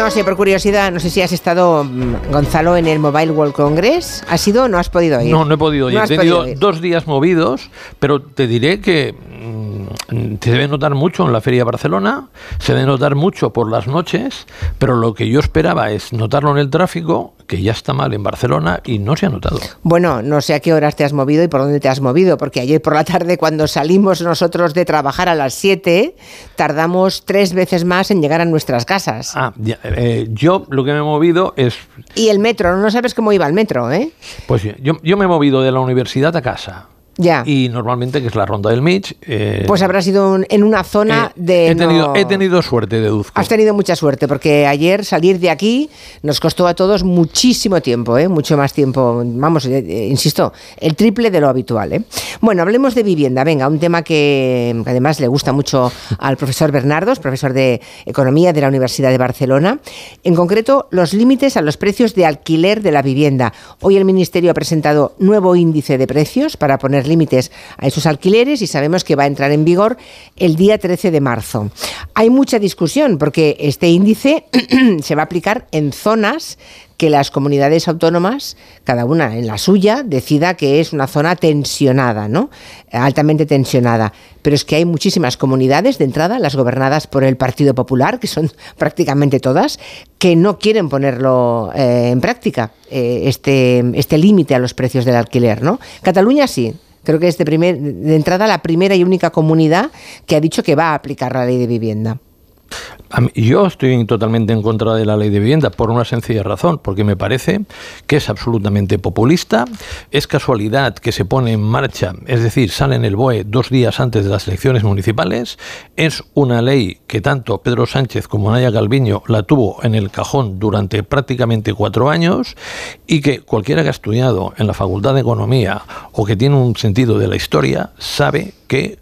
No sé, por curiosidad, no sé si has estado, mm, Gonzalo, en el Mobile World Congress. ¿Has ido o no has podido ir? No, no he podido ir. No he tenido dos días movidos, pero te diré que mm, se debe notar mucho en la Feria de Barcelona, se debe notar mucho por las noches, pero lo que yo esperaba es notarlo en el tráfico, que ya está mal en Barcelona y no se ha notado. Bueno, no sé a qué horas te has movido y por dónde te has movido, porque ayer por la tarde cuando salimos nosotros de trabajar a las 7, tardamos tres veces más en llegar a nuestras casas. Ah, ya, eh, yo lo que me he movido es, Y el metro, no sabes cómo iba el metro, ¿eh? pues yo, yo me he movido de la universidad a casa. Ya. Y normalmente, que es la ronda del Mitch. eh, Pues habrás ido un- en una zona eh, de... he, tenido, no- he tenido suerte, deduzco. Has tenido mucha suerte, porque ayer salir de aquí nos costó a todos muchísimo tiempo, ¿eh? mucho más tiempo, vamos, eh, eh, insisto, el triple de lo habitual. ¿eh? Bueno, hablemos de vivienda, venga, un tema que, que además le gusta mucho al profesor Bernardos, profesor de Economía de la Universidad de Barcelona, en concreto los límites a los precios de alquiler de la vivienda. Hoy el Ministerio ha presentado nuevo índice de precios para poner límites a esos alquileres y sabemos que va a entrar en vigor el día 13 de marzo. Hay mucha discusión porque este índice se va a aplicar en zonas que las comunidades autónomas, cada una en la suya, decida que es una zona tensionada, ¿no? Altamente tensionada. Pero es que hay muchísimas comunidades de entrada, las gobernadas por el Partido Popular, que son prácticamente todas, que no quieren ponerlo eh, en práctica, eh, este, este límite a los precios del alquiler, ¿no? Cataluña sí. Creo que es de, primer, de entrada la primera y única comunidad que ha dicho que va a aplicar la ley de vivienda. Yo estoy totalmente en contra de la ley de vivienda por una sencilla razón, porque me parece que es absolutamente populista. Es casualidad que se pone en marcha, es decir, sale en el BOE dos días antes de las elecciones municipales. Es una ley que tanto Pedro Sánchez como Naya Calviño la tuvo en el cajón durante prácticamente cuatro años y que cualquiera que ha estudiado en la Facultad de Economía o que tiene un sentido de la historia sabe que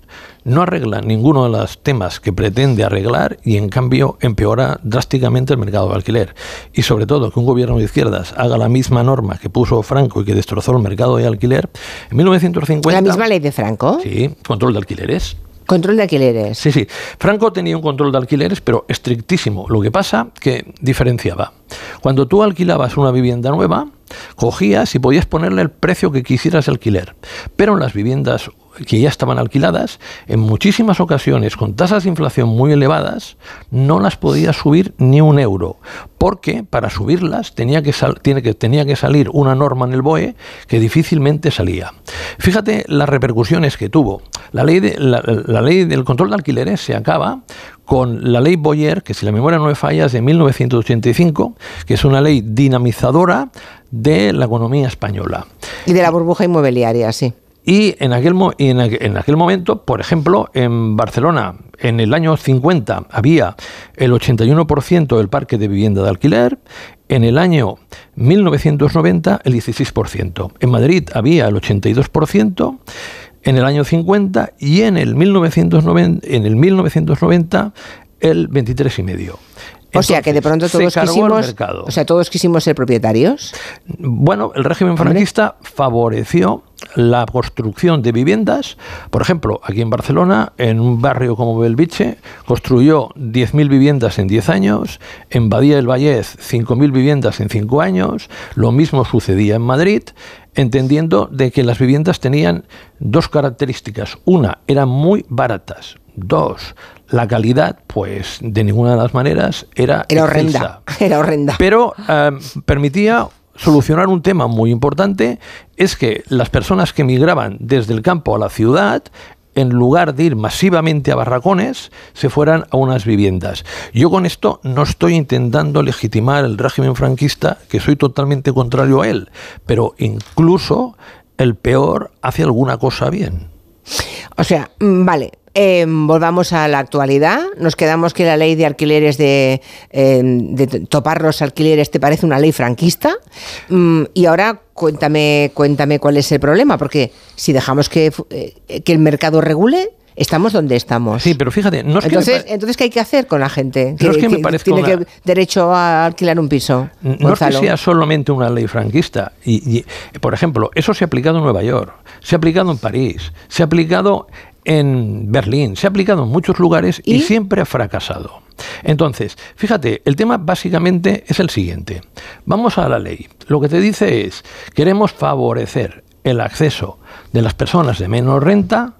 no arregla ninguno de los temas que pretende arreglar y en cambio empeora drásticamente el mercado de alquiler. Y sobre todo que un gobierno de izquierdas haga la misma norma que puso Franco y que destrozó el mercado de alquiler. En 1950... ¿La misma ley de Franco? Sí, control de alquileres. Control de alquileres. Sí, sí. Franco tenía un control de alquileres, pero estrictísimo. Lo que pasa que diferenciaba. Cuando tú alquilabas una vivienda nueva, cogías y podías ponerle el precio que quisieras de alquiler. Pero en las viviendas que ya estaban alquiladas, en muchísimas ocasiones con tasas de inflación muy elevadas, no las podías subir ni un euro, porque para subirlas tenía que, tiene que, tenía que salir una norma en el BOE que difícilmente salía. Fíjate las repercusiones que tuvo. La ley, de- la ley del control de alquileres se acaba con la ley Boyer, que si la memoria no me falla es de 1985, que es una ley dinamizadora de la economía española. Y de la burbuja inmobiliaria, sí. Y en aquel, momento, por ejemplo, en Barcelona, en el año 50, había el 81% del parque de vivienda de alquiler, en el año 1990 el 16%, en Madrid había el 82%, en el año 50 y en el 1990, en el 1990 el 23,5%. O sea que de pronto todos quisimos, o sea, todos quisimos ser propietarios. Bueno, el régimen franquista favoreció la construcción de viviendas. Por ejemplo, aquí en Barcelona, en un barrio como Belviche, construyó 10.000 viviendas en 10 años. En Badía del Vallés, 5.000 viviendas en 5 años. Lo mismo sucedía en Madrid, entendiendo de que las viviendas tenían dos características. Una, eran muy baratas. Dos, la calidad, pues de ninguna de las maneras era Era excelsa. horrenda, era horrenda. Pero eh, permitía solucionar un tema muy importante, es que las personas que migraban desde el campo a la ciudad, en lugar de ir masivamente a barracones, se fueran a unas viviendas. Yo con esto no estoy intentando legitimar el régimen franquista, que soy totalmente contrario a él, pero incluso el peor hace alguna cosa bien. O sea, mm, vale. Eh, volvamos a la actualidad. Nos quedamos que la ley de alquileres de, eh, de t- topar los alquileres te parece una ley franquista. Mm, y ahora cuéntame, cuéntame cuál es el problema, porque si dejamos que, eh, que el mercado regule, estamos donde estamos. Sí, pero fíjate, no es que entonces, pa- entonces, ¿qué hay que hacer con la gente? No es que me parezca tiene una- que derecho a alquilar un piso. No es que sea solamente una ley franquista. Y, y, por ejemplo, eso se ha aplicado en Nueva York, se ha aplicado en París, se ha aplicado en Berlín, se ha aplicado en muchos lugares y, siempre ha fracasado. Entonces, fíjate, el tema básicamente es el siguiente. Vamos a la ley. Lo que te dice es, queremos favorecer el acceso de las personas de menor renta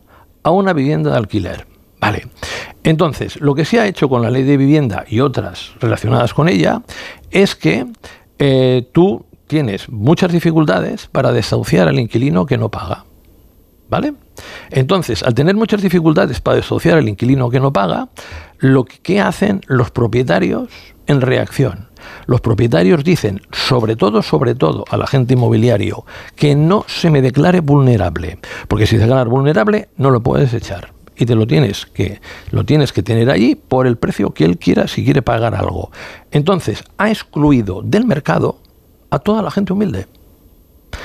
a una vivienda de alquiler. Vale. Entonces, lo que se ha hecho con la ley de vivienda y otras relacionadas con ella es que eh, tú tienes muchas dificultades para desahuciar al inquilino que no paga. ¿Vale? Entonces, al tener muchas dificultades para desahuciar al inquilino que no paga, lo que hacen los propietarios en reacción. Los propietarios dicen, sobre todo, sobre todo, al agente inmobiliario, que no se me declare vulnerable, porque si se declara vulnerable no lo puedes echar y te lo tienes que lo tienes que tener allí por el precio que él quiera si quiere pagar algo. Entonces, ha excluido del mercado a toda la gente humilde.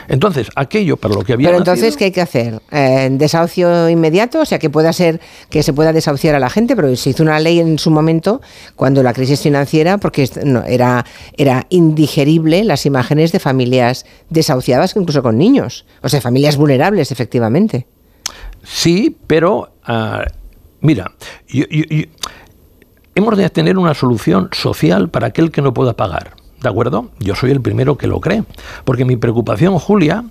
Entonces, aquello para lo que había. Pero entonces, ¿qué hay que hacer? Eh, ¿Desahucio inmediato? O sea, que pueda ser que se pueda desahuciar a la gente, pero se hizo una ley en su momento cuando la crisis financiera, porque no, era, era indigerible las imágenes de familias desahuciadas, incluso con niños. O sea, familias vulnerables, efectivamente. Sí, pero ah, mira, hemos de tener una solución social para aquel que no pueda pagar. ¿De acuerdo? Yo soy el primero que lo cree. Porque mi preocupación, Julia,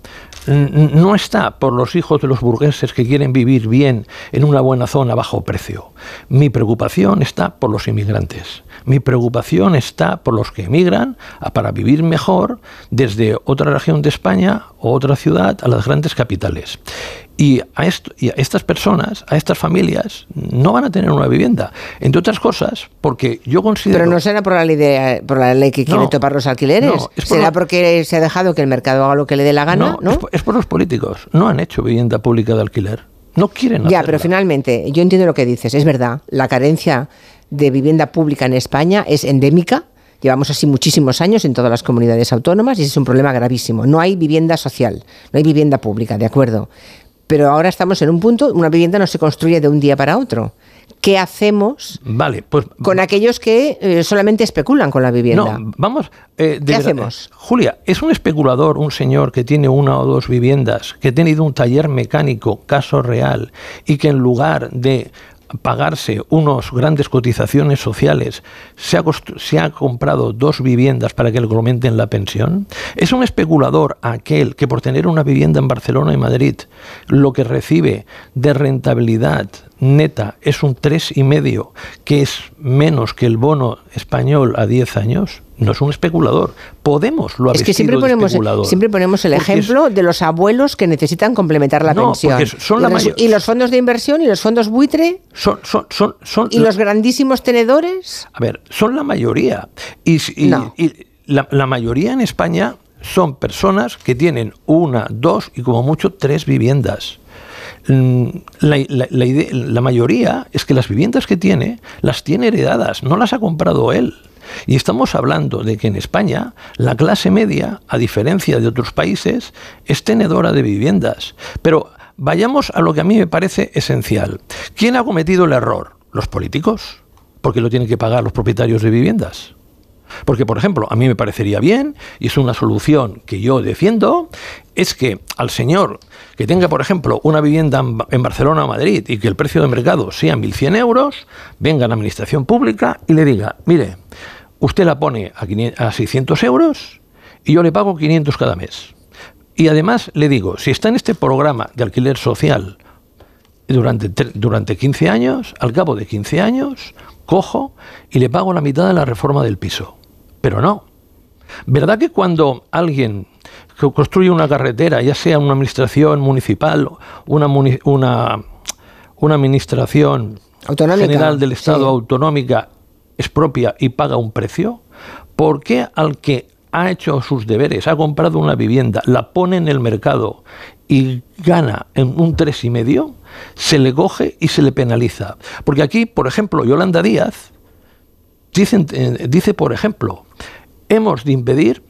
no está por los hijos de los burgueses que quieren vivir bien en una buena zona a bajo precio. Mi preocupación está por los inmigrantes. Mi preocupación está por los que emigran para vivir mejor desde otra región de España o otra ciudad a las grandes capitales. Y a, esto, y a estas personas, a estas familias, no van a tener una vivienda. Entre otras cosas, porque yo considero... Pero no será por la ley, de, por la ley que quiere topar los alquileres. ¿Será porque se ha dejado que el mercado haga lo que le dé la gana? No, Es, por, los políticos. No han hecho vivienda pública de alquiler. No quieren Ya, pero finalmente, yo entiendo lo que dices. Es verdad, la carencia de vivienda pública en España es endémica. Llevamos así muchísimos años en todas las comunidades autónomas y es un problema gravísimo. No hay vivienda social, no hay vivienda pública, ¿de acuerdo? Pero ahora estamos en un punto, una vivienda no se construye de un día para otro. ¿Qué hacemos vale, pues, con aquellos que eh, solamente especulan con la vivienda? No, vamos. Eh, ¿Qué hacemos? Julia, es un especulador, un señor que tiene una o dos viviendas, que ha tenido un taller mecánico, caso real, y que en lugar de pagarse unos grandes cotizaciones sociales, se ha, se ha, comprado dos viviendas para que le aumenten la pensión? ¿Es un especulador aquel que por tener una vivienda en Barcelona y Madrid, lo que recibe de rentabilidad neta es un 3,5, que es menos que el bono español a 10 años? no es un especulador. Podemos lo ha Es que siempre ponemos, siempre ponemos el ejemplo de los abuelos que necesitan complementar la pensión. y, los, fondos de inversión y los fondos buitre. Son, son, son, y los grandísimos tenedores. A ver, son la mayoría. Y, la, mayoría en España son personas que tienen una, dos y como mucho tres viviendas. Mm, la, la, mayoría es que las viviendas que tiene las tiene heredadas, no las ha comprado él. Y estamos hablando de que en España la clase media, a diferencia de otros países, es tenedora de viviendas. Pero vayamos a lo que a mí me parece esencial. ¿Quién ha cometido el error? Los políticos, porque lo tienen que pagar los propietarios de viviendas. Porque, por ejemplo, a mí me parecería bien, y es una solución que yo defiendo, es que al señor que tenga, por ejemplo, una vivienda en Barcelona o Madrid y que el precio de mercado sea 1.100 euros, venga a la administración pública y le diga, mire, usted la pone a, a 600 euros y yo le pago 500 cada mes. Y además le digo, si está en este programa de alquiler social durante, durante 15 años, al cabo de 15 años, cojo y le pago la mitad de la reforma del piso. Pero no. ¿Verdad que cuando alguien construye una carretera, ya sea una administración municipal, una, una, una administración general del Estado autonómica, es propia y paga un precio? ¿Por qué al que ha hecho sus deberes, ha comprado una vivienda, la pone en el mercado y gana en un tres y medio, se le coge y se le penaliza? Porque aquí, por ejemplo, Yolanda Díaz eh, dice, por ejemplo, hemos de impedir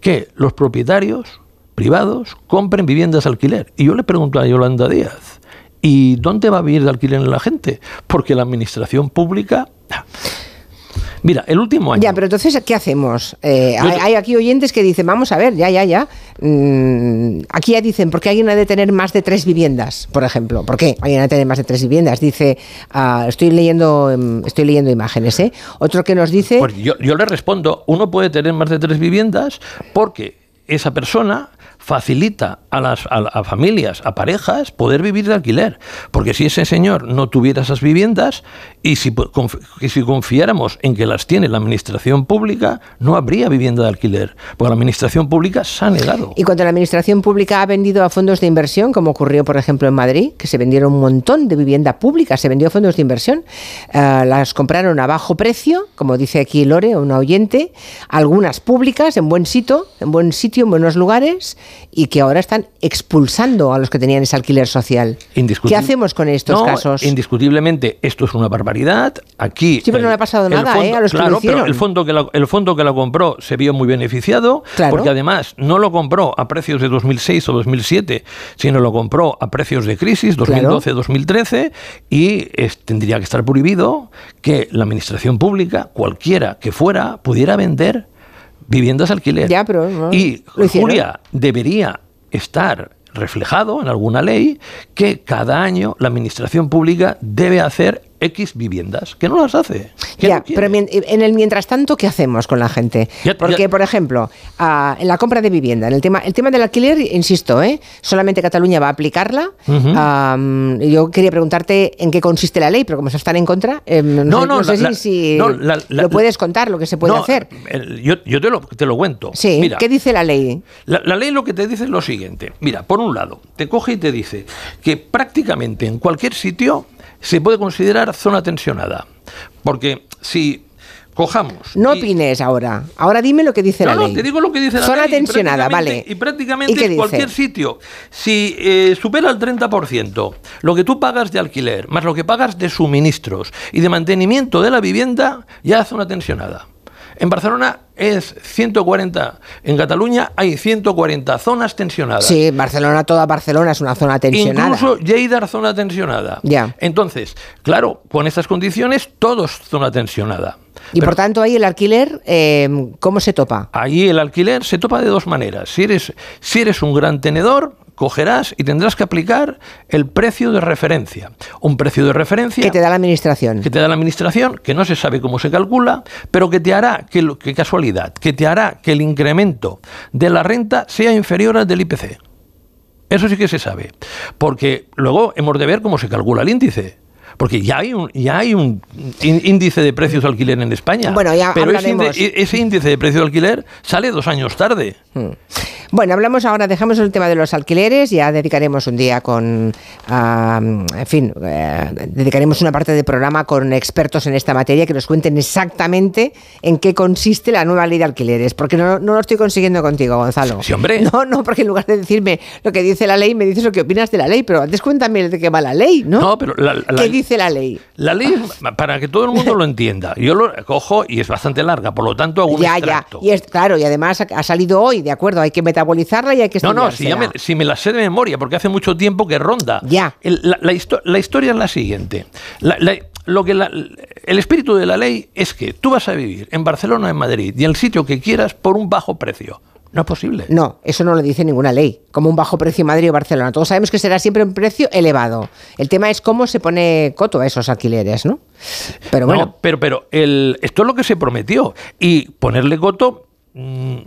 que los propietarios privados compren viviendas de alquiler. Y yo le pregunto a Yolanda Díaz, ¿y dónde va a vivir de alquiler la gente? Porque la administración pública Mira, el último año. Ya, pero entonces, ¿qué hacemos? Eh, hay, aquí oyentes que dicen, vamos a ver, ya, ya, ya. Mm, aquí ya dicen, ¿por qué alguien ha de tener más de tres viviendas, por ejemplo? ¿Por qué alguien ha de tener más de tres viviendas? Dice, ah, estoy leyendo em, estoy leyendo imágenes, ¿eh? Otro que nos dice... Pues yo, yo le respondo, uno puede tener más de tres viviendas porque esa persona facilita a las a, familias, a parejas, poder vivir de alquiler. Porque si ese señor no tuviera esas viviendas y si, si confiáramos en que las tiene la administración pública, no habría vivienda de alquiler. Porque la administración pública se ha negado. Y cuando la administración pública ha vendido a fondos de inversión, como ocurrió por ejemplo en Madrid, que se vendieron un montón de vivienda pública, se vendió a fondos de inversión, eh, las compraron a bajo precio, como dice aquí Lore, una oyente, algunas públicas en buen sitio, en buen sitio, en buenos lugares y que ahora están expulsando a los que tenían ese alquiler social. ¿Qué hacemos con estos casos? Indiscutiblemente, esto es una barbaridad. Aquí. Sí, pero no le ha pasado nada, ¿eh? A los claro, pero el fondo, que la, el fondo que la compró se vio muy beneficiado, porque además no lo compró a precios de 2006 o 2007, sino lo compró a precios de crisis, 2012-2013, y tendría que estar prohibido que la administración pública, cualquiera que fuera, pudiera vender viviendas alquiler. Ya, pero y Julia debería estar reflejado en alguna ley que cada año la administración pública debe hacer X viviendas, que no las hace. Ya, pero en el mientras tanto, ¿qué hacemos con la gente? Porque, por ejemplo, ah, en la compra de vivienda, en el tema, el tema del alquiler, insisto, ¿eh? solamente Cataluña va a aplicarla. yo quería preguntarte en qué consiste la ley, pero como se están en contra, em, no, sé, si, lo puedes contar, lo que se puede hacer. yo, te, lo, te, lo, cuento. Sí, ¿qué dice la ley? La ley lo que te dice es lo siguiente. Mira, por un lado, te coge y te dice que prácticamente en cualquier sitio se puede considerar zona tensionada. Porque si cojamos. No opines ahora. Ahora dime lo que dice la ley. No, te digo lo que dice la ley. Zona tensionada, vale. Y prácticamente en cualquier sitio, si eh, supera el 30% lo que tú pagas de alquiler, más lo que pagas de suministros y de mantenimiento de la vivienda, ya es zona tensionada. En Barcelona es 140. En Cataluña hay 140 zonas tensionadas. Sí, Barcelona, toda Barcelona es una zona tensionada. Incluso Lleida zona tensionada. Ya. Entonces, claro, con estas condiciones, todos zona tensionada. Y por tanto, ahí el alquiler, eh, ¿cómo se topa? Ahí el alquiler se topa de dos maneras. Si eres, si eres un gran tenedor, cogerás y tendrás que aplicar el precio de referencia. Un precio de referencia... Que te da la administración. Que te da la administración, que no se sabe cómo se calcula, pero que te hará, que, qué casualidad, que te hará que el incremento de la renta sea inferior al del IPC. Eso sí que se sabe. Porque luego hemos de ver cómo se calcula el índice. Porque ya hay un, ya hay un índice de precios de alquiler en España. Bueno, ya pero ese índice, de precio de alquiler sale dos años tarde. Hmm. Bueno, hablamos ahora, dejamos el tema de los alquileres, ya dedicaremos un día con, en fin, eh, dedicaremos una parte del programa con expertos en esta materia que nos cuenten exactamente en qué consiste la nueva ley de alquileres, porque no, no lo estoy consiguiendo contigo, Gonzalo. Sí, hombre. No, no, porque en lugar de decirme lo que dice la ley, me dices lo que opinas de la ley, pero antes cuéntame de qué va la ley, ¿no? No, pero la, ¿Qué dice la ley? La ley, para que todo el mundo lo entienda, yo lo cojo y es bastante larga, por lo tanto hago un ya, Ya, y es, claro, y además ha salido hoy, ¿de acuerdo? Hay que metabolizarla y hay que No, no, si, me, si, me, la sé de memoria, porque hace mucho tiempo que ronda. Ya. la, la, historia es la siguiente. lo que el espíritu de la ley es que tú vas a vivir en Barcelona, en Madrid y en el sitio que quieras por un bajo precio. No es posible. No, eso no lo dice ninguna ley, como un bajo precio en Madrid o Barcelona. Todos sabemos que será siempre un precio elevado. El tema es cómo se pone coto a esos alquileres, ¿no? Pero bueno. pero, pero el, esto es lo que se prometió. Y ponerle coto. Mm,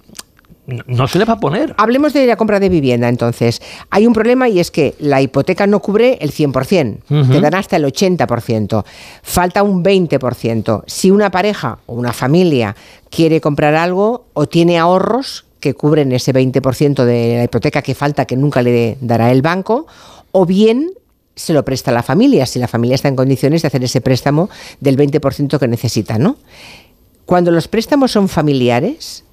no se le va a poner. Hablemos de la compra de vivienda entonces. Hay un problema y es que la hipoteca no cubre el 100%, te dan hasta el 80%, falta un 20%. Si una pareja o una familia quiere comprar algo o tiene ahorros, que cubren ese 20% de la hipoteca que falta, que nunca le dará el banco, o bien se lo presta la familia, si la familia está en condiciones de hacer ese préstamo del 20% que necesita, ¿no? Cuando los préstamos son familiares,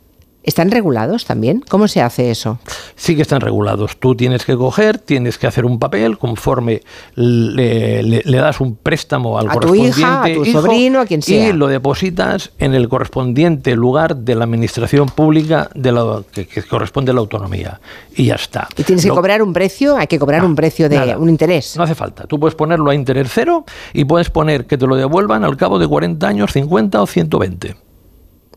¿Están regulados también? ¿Cómo se hace eso? Sí que están regulados. Tú tienes que coger, tienes que hacer un papel conforme le, das un préstamo al a correspondiente tu hija, a tu sobrino, a quien sea. Y lo depositas en el correspondiente lugar de la administración pública de la, que, corresponde a la autonomía. Y ya está. ¿Y tienes que cobrar un precio? ¿Hay que cobrar un precio de un interés? No hace falta. Tú puedes ponerlo a interés cero y puedes poner que te lo devuelvan al cabo de 40 años, 50 o 120.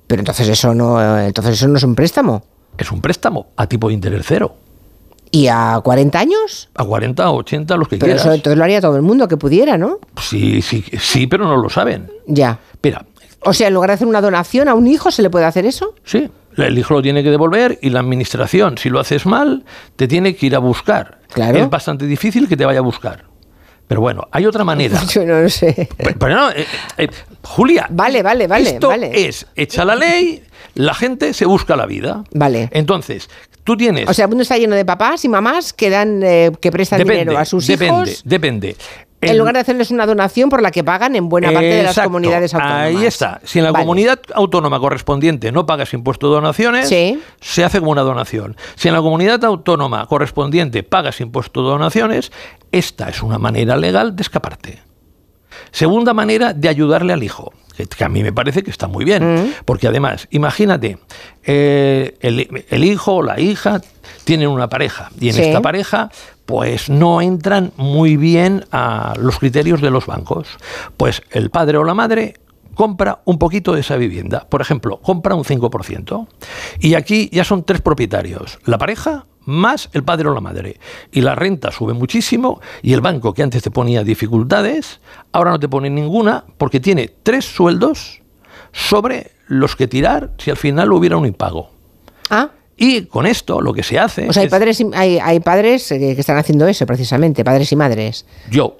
Pero entonces eso no, entonces eso no es un préstamo. Es un préstamo a tipo de interés cero. ¿Y a 40 años? A 40 o 80, los que pero quieras. Eso entonces lo haría todo el mundo que pudiera, ¿no? Sí, sí, sí, pero no lo saben. Ya. Mira. O sea, en lugar de hacer una donación a un hijo, ¿se le puede hacer eso? Sí. El hijo lo tiene que devolver y la administración, si lo haces mal, te tiene que ir a buscar. Claro. Es bastante difícil que te vaya a buscar. Pero bueno, hay otra manera. Yo no lo sé. Pero, no, eh, eh, Julia. Vale, vale, vale. Esto vale. es, echa la ley, la gente se busca la vida. Vale. Entonces, tú tienes. O sea, el mundo está lleno de papás y mamás que dan, eh, que prestan dinero a sus depende, hijos. Depende, En lugar de hacerles una donación por la que pagan en buena parte de las comunidades autónomas. Ahí está. Si en la comunidad autónoma correspondiente no pagas impuesto de donaciones, se hace como una donación. Si en la comunidad autónoma correspondiente pagas impuesto de donaciones, esta es una manera legal de escaparte. Segunda manera de ayudarle al hijo, que a mí me parece que está muy bien, mm. porque además, imagínate, eh, el, hijo o la hija tienen una pareja y en esta pareja pues no entran muy bien a los criterios de los bancos. Pues el padre o la madre compra un poquito de esa vivienda. Por ejemplo, compra un 5%. Y aquí ya son tres propietarios. La pareja más el padre o la madre. Y la renta sube muchísimo y el banco que antes te ponía dificultades, ahora no te pone ninguna porque tiene tres sueldos sobre los que tirar si al final hubiera un impago. Ah. Y con esto lo que se hace... O sea, hay, padres, hay, hay padres eh, que están haciendo eso precisamente, padres y madres. Yo.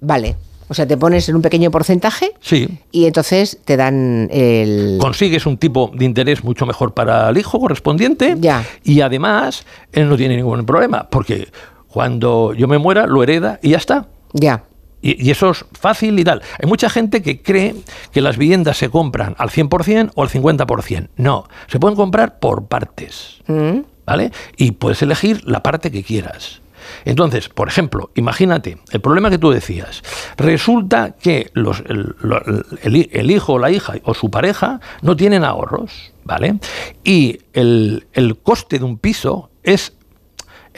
Vale. O sea, te pones en un pequeño porcentaje sí. y entonces te dan el... Consigues un tipo de interés mucho mejor para el hijo correspondiente ya. y además él no tiene ningún problema porque cuando yo me muera lo hereda y ya está. Ya. Y, eso es fácil y tal. Hay mucha gente que cree que las viviendas se compran al 100% o al 50%. No, se pueden comprar por partes. Mm. ¿Vale? Y puedes elegir la parte que quieras. Entonces, por ejemplo, imagínate, el problema que tú decías, resulta que los, el, hijo o la hija o su pareja no tienen ahorros, ¿vale? Y el, coste de un piso es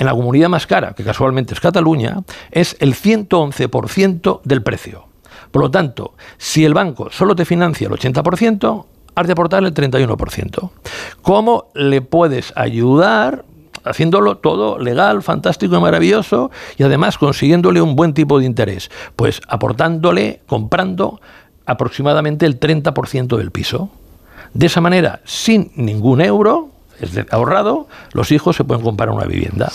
en la comunidad más cara, que casualmente es Cataluña, es el 111% del precio. Por lo tanto, si el banco solo te financia el 80%, has de aportar el 31%. ¿Cómo le puedes ayudar haciéndolo todo legal, fantástico y maravilloso y además consiguiéndole un buen tipo de interés, pues aportándole, comprando aproximadamente el 30% del piso. De esa manera, sin ningún euro ahorrado, los hijos se pueden comprar una vivienda.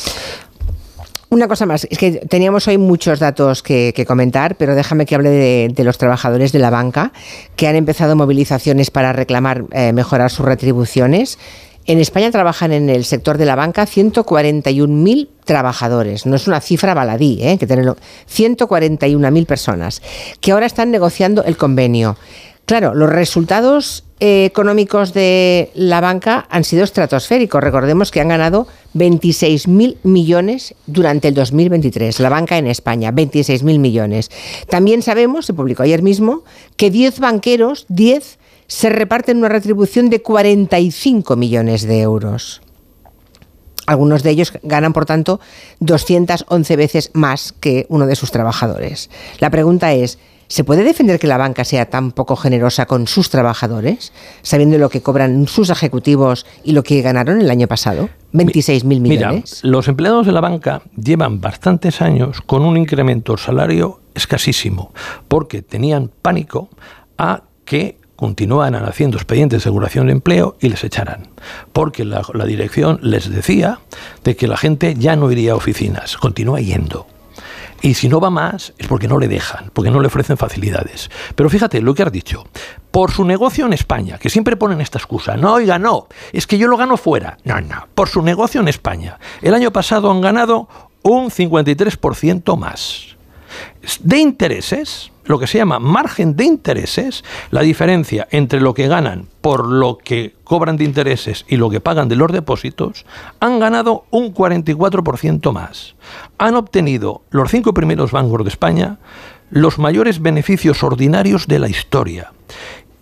Una cosa más, es que teníamos hoy muchos datos que, comentar, pero déjame que hable de, los trabajadores de la banca que han empezado movilizaciones para reclamar eh, mejorar sus retribuciones. En España trabajan en el sector de la banca 141.000 trabajadores. No es una cifra baladí, ¿eh? que tenerlo. 141.000 personas que ahora están negociando el convenio. Claro, los resultados eh, económicos de la banca han sido estratosféricos. Recordemos que han ganado 26.000 millones durante el 2023. La banca en España, 26.000 millones. También sabemos, se publicó ayer mismo, que 10 banqueros, 10 se reparten una retribución de 45 millones de euros. Algunos de ellos ganan, por tanto, 211 veces más que uno de sus trabajadores. La pregunta es, ¿se puede defender que la banca sea tan poco generosa con sus trabajadores, sabiendo lo que cobran sus ejecutivos y lo que ganaron el año pasado? 26.000 millones. Mira, los empleados de la banca llevan bastantes años con un incremento del salario escasísimo, porque tenían pánico a que continúan haciendo expedientes de aseguración de empleo y les echarán. Porque la, dirección les decía de que la gente ya no iría a oficinas, continúa yendo. Y si no va más es porque no le dejan, porque no le ofrecen facilidades. Pero fíjate lo que has dicho. Por su negocio en España, que siempre ponen esta excusa. No, oiga, no, es que yo lo gano fuera. No, no, por su negocio en España. El año pasado han ganado un 53% más. De intereses, lo que se llama margen de intereses, la diferencia entre lo que ganan por lo que cobran de intereses y lo que pagan de los depósitos, han ganado un 44% más. Han obtenido los cinco primeros bancos de España los mayores beneficios ordinarios de la historia.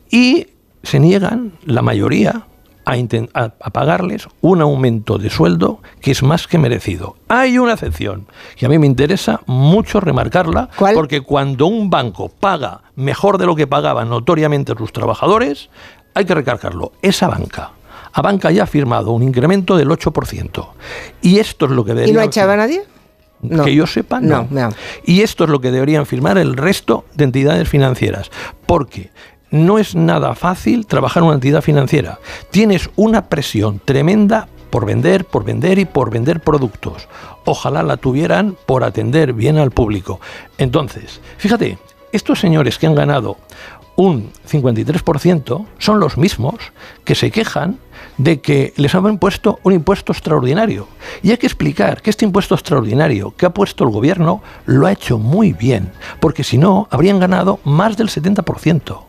Y se niegan, la mayoría, a, pagarles un aumento de sueldo que es más que merecido. Hay una excepción y a mí me interesa mucho remarcarla porque cuando un banco paga mejor de lo que pagaban notoriamente sus trabajadores, hay que recargarlo. Esa banca. A banca ya ha firmado un incremento del 8%. Y esto es lo que debería... ¿Y no ha echado a nadie? Que yo sepa, no. Y esto es lo que deberían firmar el resto de entidades financieras. Porque no es nada fácil trabajar en una entidad financiera. Tienes una presión tremenda por vender, por vender y por vender productos. Ojalá la tuvieran por atender bien al público. Entonces, fíjate, estos señores que han ganado un 53% son los mismos que se quejan de que les han puesto un impuesto extraordinario. Y hay que explicar que este impuesto extraordinario que ha puesto el gobierno lo ha hecho muy bien, porque si no, habrían ganado más del 70%.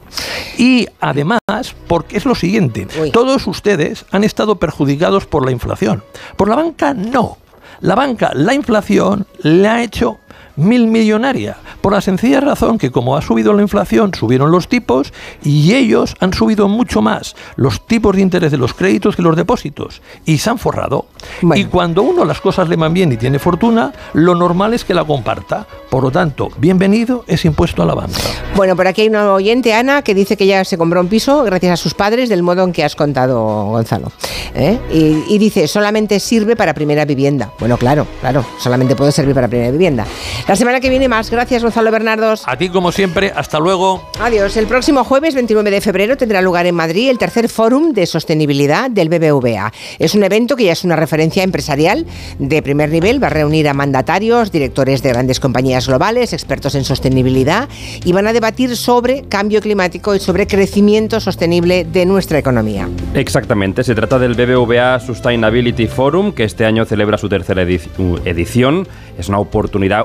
Y además, porque es lo siguiente, todos ustedes han estado perjudicados por la inflación. Por la banca no. La banca, la inflación le ha hecho mil millonaria, por la sencilla razón que como ha subido la inflación, subieron los tipos y ellos han subido mucho más los tipos de interés de los créditos que los depósitos y se han forrado. Y cuando uno las cosas le van bien y tiene fortuna, lo normal es que la comparta. Por lo tanto, bienvenido es impuesto a la banca. Bueno, por aquí hay una oyente, Ana, que dice que ya se compró un piso gracias a sus padres del modo en que has contado, Gonzalo. ¿eh? Y, y dice, solamente sirve para primera vivienda. Bueno, claro, claro, solamente puede servir para primera vivienda. La semana que viene más. Gracias, Gonzalo Bernardos. A ti, como siempre. Hasta luego. Adiós. El próximo jueves 29 de febrero tendrá lugar en Madrid el tercer Fórum de Sostenibilidad del BBVA. Es un evento que ya es una referencia empresarial de primer nivel. Va a reunir a mandatarios, directores de grandes compañías globales, expertos en sostenibilidad y van a debatir sobre cambio climático y sobre crecimiento sostenible de nuestra economía. Exactamente. Se trata del BBVA Sustainability Forum que este año celebra su tercera edición. Es una oportunidad